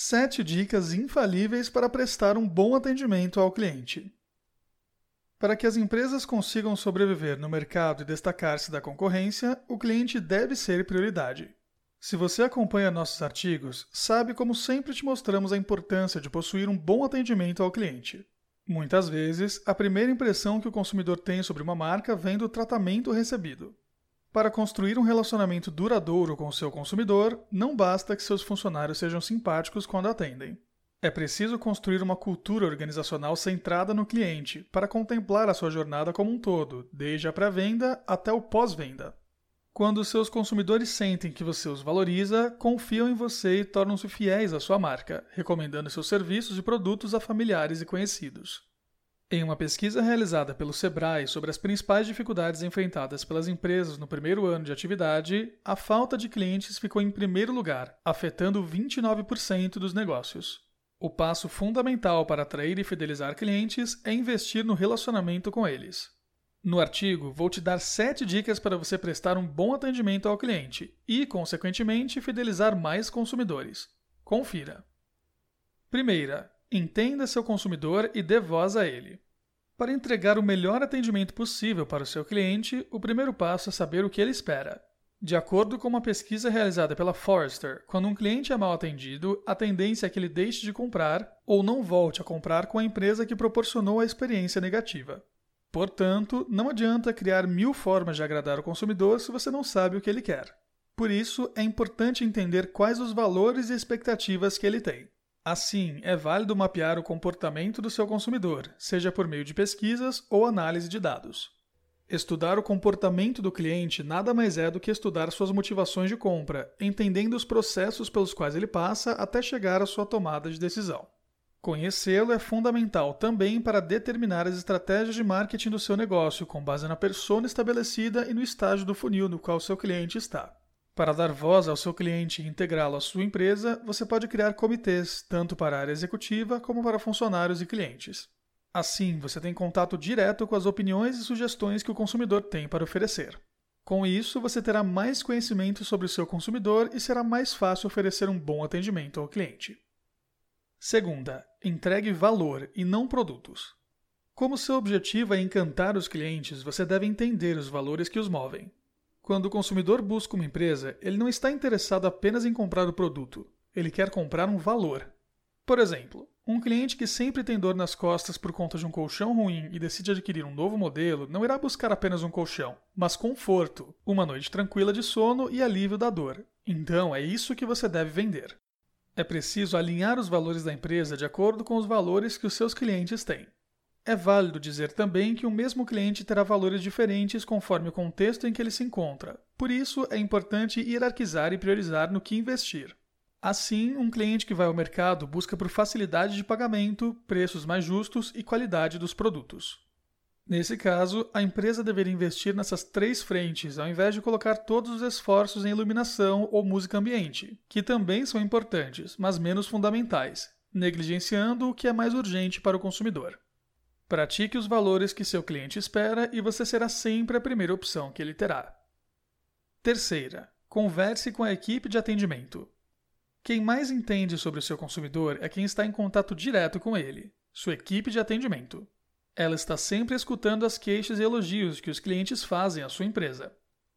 7 dicas infalíveis para prestar um bom atendimento ao cliente. Para que as empresas consigam sobreviver no mercado e destacar-se da concorrência, o cliente deve ser prioridade. Se você acompanha nossos artigos, sabe como sempre te mostramos a importância de possuir um bom atendimento ao cliente. Muitas vezes, a primeira impressão que o consumidor tem sobre uma marca vem do tratamento recebido. Para construir um relacionamento duradouro com o seu consumidor, não basta que seus funcionários sejam simpáticos quando atendem. É preciso construir uma cultura organizacional centrada no cliente para contemplar a sua jornada como um todo, desde a pré-venda até o pós-venda. Quando seus consumidores sentem que você os valoriza, confiam em você e tornam-se fiéis à sua marca, recomendando seus serviços e produtos a familiares e conhecidos. Em uma pesquisa realizada pelo Sebrae sobre as principais dificuldades enfrentadas pelas empresas no primeiro ano de atividade, a falta de clientes ficou em primeiro lugar, afetando 29% dos negócios. O passo fundamental para atrair e fidelizar clientes é investir no relacionamento com eles. No artigo, vou te dar 7 dicas para você prestar um bom atendimento ao cliente e, consequentemente, fidelizar mais consumidores. Confira. Primeira, Entenda seu consumidor e dê voz a ele. Para entregar o melhor atendimento possível para o seu cliente, o primeiro passo é saber o que ele espera. De acordo com uma pesquisa realizada pela Forrester, quando um cliente é mal atendido, a tendência é que ele deixe de comprar ou não volte a comprar com a empresa que proporcionou a experiência negativa. Portanto, não adianta criar mil formas de agradar o consumidor se você não sabe o que ele quer. Por isso, é importante entender quais os valores e expectativas que ele tem. Assim, é válido mapear o comportamento do seu consumidor, seja por meio de pesquisas ou análise de dados. Estudar o comportamento do cliente nada mais é do que estudar suas motivações de compra, entendendo os processos pelos quais ele passa até chegar à sua tomada de decisão. Conhecê-lo é fundamental também para determinar as estratégias de marketing do seu negócio, com base na persona estabelecida e no estágio do funil no qual seu cliente está. Para dar voz ao seu cliente e integrá-lo à sua empresa, você pode criar comitês, tanto para a área executiva como para funcionários e clientes. Assim, você tem contato direto com as opiniões e sugestões que o consumidor tem para oferecer. Com isso, você terá mais conhecimento sobre o seu consumidor e será mais fácil oferecer um bom atendimento ao cliente. Segunda, entregue valor e não produtos. Como seu objetivo é encantar os clientes, você deve entender os valores que os movem. Quando o consumidor busca uma empresa, ele não está interessado apenas em comprar o produto, ele quer comprar um valor. Por exemplo, um cliente que sempre tem dor nas costas por conta de um colchão ruim e decide adquirir um novo modelo não irá buscar apenas um colchão, mas conforto, uma noite tranquila de sono e alívio da dor. Então é isso que você deve vender. É preciso alinhar os valores da empresa de acordo com os valores que os seus clientes têm. É válido dizer também que o mesmo cliente terá valores diferentes conforme o contexto em que ele se encontra. Por isso, é importante hierarquizar e priorizar no que investir. Assim, um cliente que vai ao mercado busca por facilidade de pagamento, preços mais justos e qualidade dos produtos. Nesse caso, a empresa deveria investir nessas três frentes, ao invés de colocar todos os esforços em iluminação ou música ambiente, que também são importantes, mas menos fundamentais, negligenciando o que é mais urgente para o consumidor. Pratique os valores que seu cliente espera e você será sempre a primeira opção que ele terá. Terceira, converse com a equipe de atendimento. Quem mais entende sobre o seu consumidor é quem está em contato direto com ele, sua equipe de atendimento. Ela está sempre escutando as queixas e elogios que os clientes fazem à sua empresa.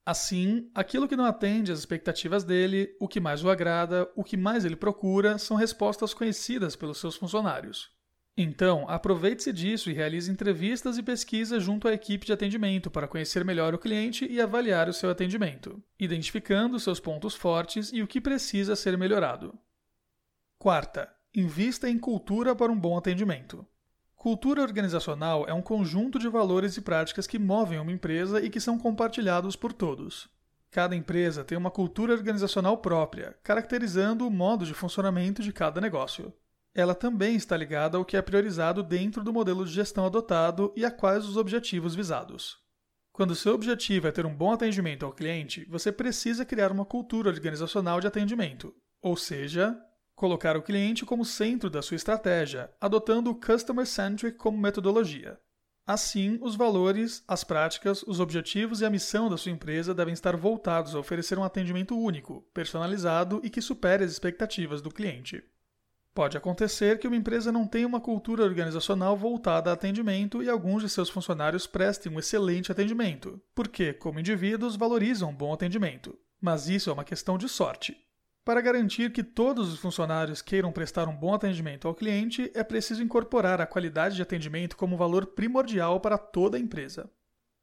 Assim, aquilo que não atende às expectativas dele, o que mais o agrada, o que mais ele procura, são respostas conhecidas pelos seus funcionários. Então, aproveite-se disso e realize entrevistas e pesquisas junto à equipe de atendimento para conhecer melhor o cliente e avaliar o seu atendimento, identificando seus pontos fortes e o que precisa ser melhorado. Quarta, invista em cultura para um bom atendimento. Cultura organizacional é um conjunto de valores e práticas que movem uma empresa e que são compartilhados por todos. Cada empresa tem uma cultura organizacional própria, caracterizando o modo de funcionamento de cada negócio ela também está ligada ao que é priorizado dentro do modelo de gestão adotado e a quais os objetivos visados. Quando seu objetivo é ter um bom atendimento ao cliente, você precisa criar uma cultura organizacional de atendimento, ou seja, colocar o cliente como centro da sua estratégia, adotando o Customer Centric como metodologia. Assim, os valores, as práticas, os objetivos e a missão da sua empresa devem estar voltados a oferecer um atendimento único, personalizado e que supere as expectativas do cliente. Pode acontecer que uma empresa não tenha uma cultura organizacional voltada a atendimento e alguns de seus funcionários prestem um excelente atendimento, porque, como indivíduos, valorizam bom atendimento. Mas isso é uma questão de sorte. Para garantir que todos os funcionários queiram prestar um bom atendimento ao cliente, é preciso incorporar a qualidade de atendimento como valor primordial para toda a empresa.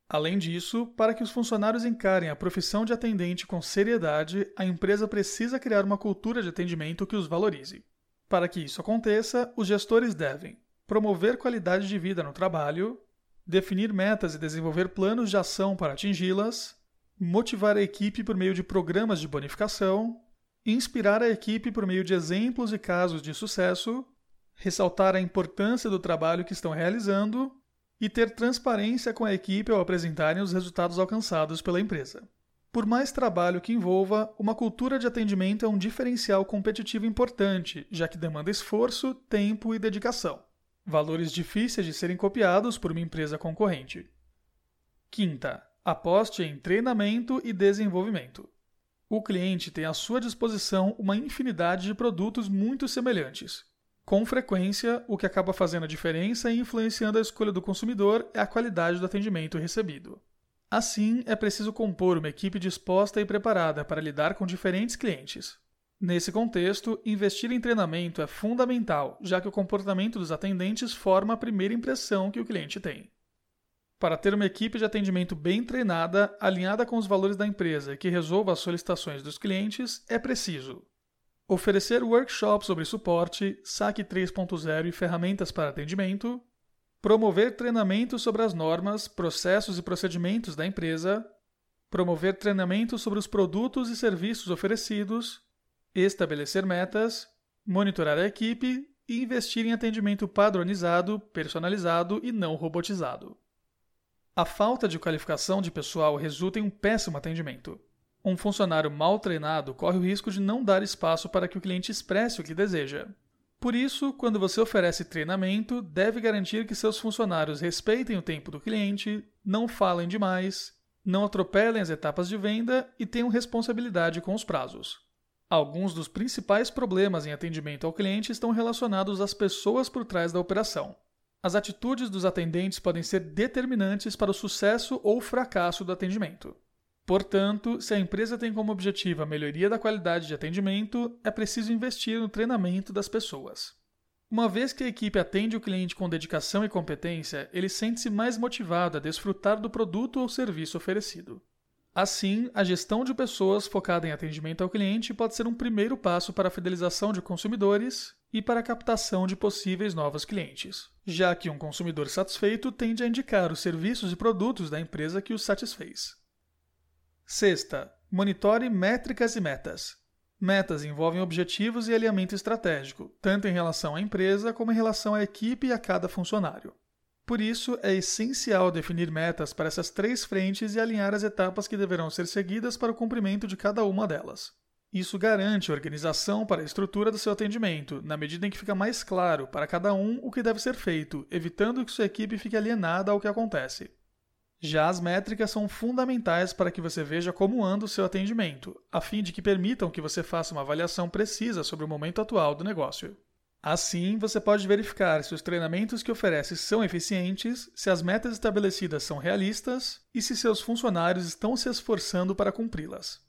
Além disso, para que os funcionários encarem a profissão de atendente com seriedade, a empresa precisa criar uma cultura de atendimento que os valorize. Para que isso aconteça, os gestores devem promover qualidade de vida no trabalho, definir metas e desenvolver planos de ação para atingi-las, motivar a equipe por meio de programas de bonificação, inspirar a equipe por meio de exemplos e casos de sucesso, ressaltar a importância do trabalho que estão realizando e ter transparência com a equipe ao apresentarem os resultados alcançados pela empresa. Por mais trabalho que envolva, uma cultura de atendimento é um diferencial competitivo importante, já que demanda esforço, tempo e dedicação. Valores difíceis de serem copiados por uma empresa concorrente. Quinta, aposte em treinamento e desenvolvimento. O cliente tem à sua disposição uma infinidade de produtos muito semelhantes. Com frequência, o que acaba fazendo a diferença e influenciando a escolha do consumidor é a qualidade do atendimento recebido. Assim, é preciso compor uma equipe disposta e preparada para lidar com diferentes clientes. Nesse contexto, investir em treinamento é fundamental, já que o comportamento dos atendentes forma a primeira impressão que o cliente tem. Para ter uma equipe de atendimento bem treinada, alinhada com os valores da empresa e que resolva as solicitações dos clientes, é preciso oferecer workshops sobre suporte, saque 3.0 e ferramentas para atendimento, promover treinamento sobre as normas, processos e procedimentos da empresa, promover treinamento sobre os produtos e serviços oferecidos, estabelecer metas, monitorar a equipe e investir em atendimento padronizado, personalizado e não robotizado. A falta de qualificação de pessoal resulta em um péssimo atendimento. Um funcionário mal treinado corre o risco de não dar espaço para que o cliente expresse o que deseja. Por isso, quando você oferece treinamento, deve garantir que seus funcionários respeitem o tempo do cliente, não falem demais, não atropelem as etapas de venda e tenham responsabilidade com os prazos. Alguns dos principais problemas em atendimento ao cliente estão relacionados às pessoas por trás da operação. As atitudes dos atendentes podem ser determinantes para o sucesso ou fracasso do atendimento. Portanto, se a empresa tem como objetivo a melhoria da qualidade de atendimento, é preciso investir no treinamento das pessoas. Uma vez que a equipe atende o cliente com dedicação e competência, ele sente-se mais motivado a desfrutar do produto ou serviço oferecido. Assim, a gestão de pessoas focada em atendimento ao cliente pode ser um primeiro passo para a fidelização de consumidores e para a captação de possíveis novos clientes, já que um consumidor satisfeito tende a indicar os serviços e produtos da empresa que os satisfez. Sexta, monitore métricas e metas. Metas envolvem objetivos e alinhamento estratégico, tanto em relação à empresa como em relação à equipe e a cada funcionário. Por isso, é essencial definir metas para essas três frentes e alinhar as etapas que deverão ser seguidas para o cumprimento de cada uma delas. Isso garante organização para a estrutura do seu atendimento, na medida em que fica mais claro para cada um o que deve ser feito, evitando que sua equipe fique alienada ao que acontece. Já as métricas são fundamentais para que você veja como anda o seu atendimento, a fim de que permitam que você faça uma avaliação precisa sobre o momento atual do negócio. Assim, você pode verificar se os treinamentos que oferece são eficientes, se as metas estabelecidas são realistas e se seus funcionários estão se esforçando para cumpri-las.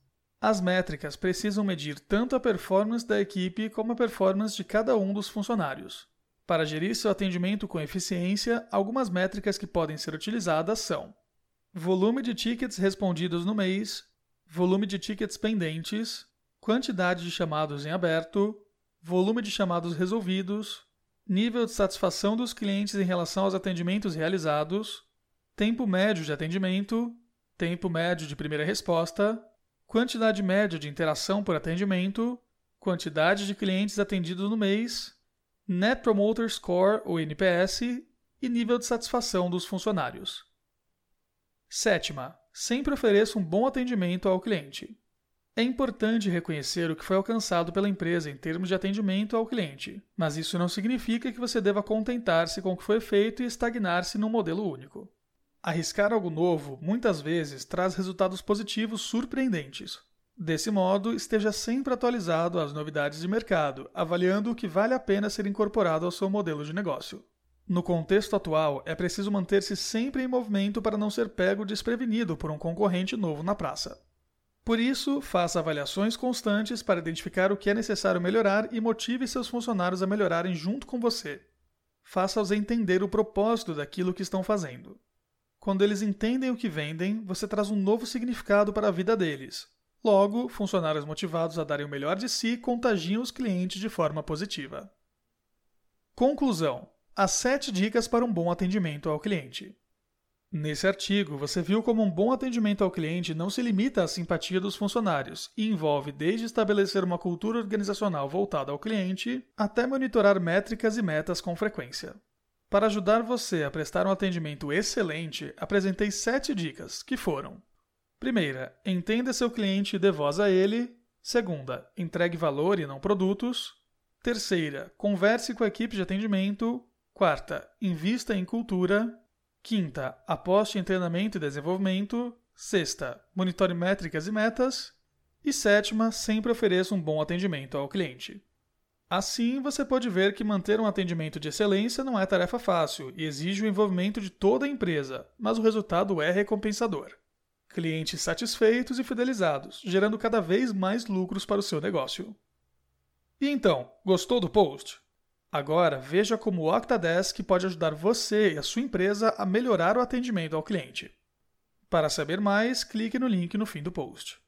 As métricas precisam medir tanto a performance da equipe como a performance de cada um dos funcionários. Para gerir seu atendimento com eficiência, algumas métricas que podem ser utilizadas são volume de tickets respondidos no mês, volume de tickets pendentes, quantidade de chamados em aberto, volume de chamados resolvidos, nível de satisfação dos clientes em relação aos atendimentos realizados, tempo médio de atendimento, tempo médio de primeira resposta, quantidade média de interação por atendimento, quantidade de clientes atendidos no mês, Net Promoter Score, ou NPS, e nível de satisfação dos funcionários. Sétima, sempre ofereça um bom atendimento ao cliente. É importante reconhecer o que foi alcançado pela empresa em termos de atendimento ao cliente, mas isso não significa que você deva contentar-se com o que foi feito e estagnar-se num modelo único. Arriscar algo novo muitas vezes traz resultados positivos surpreendentes. Desse modo, esteja sempre atualizado às novidades de mercado, avaliando o que vale a pena ser incorporado ao seu modelo de negócio. No contexto atual, é preciso manter-se sempre em movimento para não ser pego desprevenido por um concorrente novo na praça. Por isso, faça avaliações constantes para identificar o que é necessário melhorar e motive seus funcionários a melhorarem junto com você. Faça-os entender o propósito daquilo que estão fazendo. Quando eles entendem o que vendem, você traz um novo significado para a vida deles. Logo, funcionários motivados a darem o melhor de si contagiam os clientes de forma positiva. Conclusão: as 7 dicas para um bom atendimento ao cliente. Nesse artigo, você viu como um bom atendimento ao cliente não se limita à simpatia dos funcionários e envolve desde estabelecer uma cultura organizacional voltada ao cliente até monitorar métricas e metas com frequência. Para ajudar você a prestar um atendimento excelente, apresentei sete dicas, que foram: primeira, entenda seu cliente e dê voz a ele. Segunda, entregue valor e não produtos. Terceira, converse com a equipe de atendimento. Quarta, invista em cultura. Quinta, aposte em treinamento e desenvolvimento. Sexta, monitore métricas e metas. E sétima, sempre ofereça um bom atendimento ao cliente. Assim, você pode ver que manter um atendimento de excelência não é tarefa fácil e exige o envolvimento de toda a empresa, mas o resultado é recompensador. Clientes satisfeitos e fidelizados, gerando cada vez mais lucros para o seu negócio. E então, gostou do post? Agora, veja como o Octadesk pode ajudar você e a sua empresa a melhorar o atendimento ao cliente. Para saber mais, clique no link no fim do post.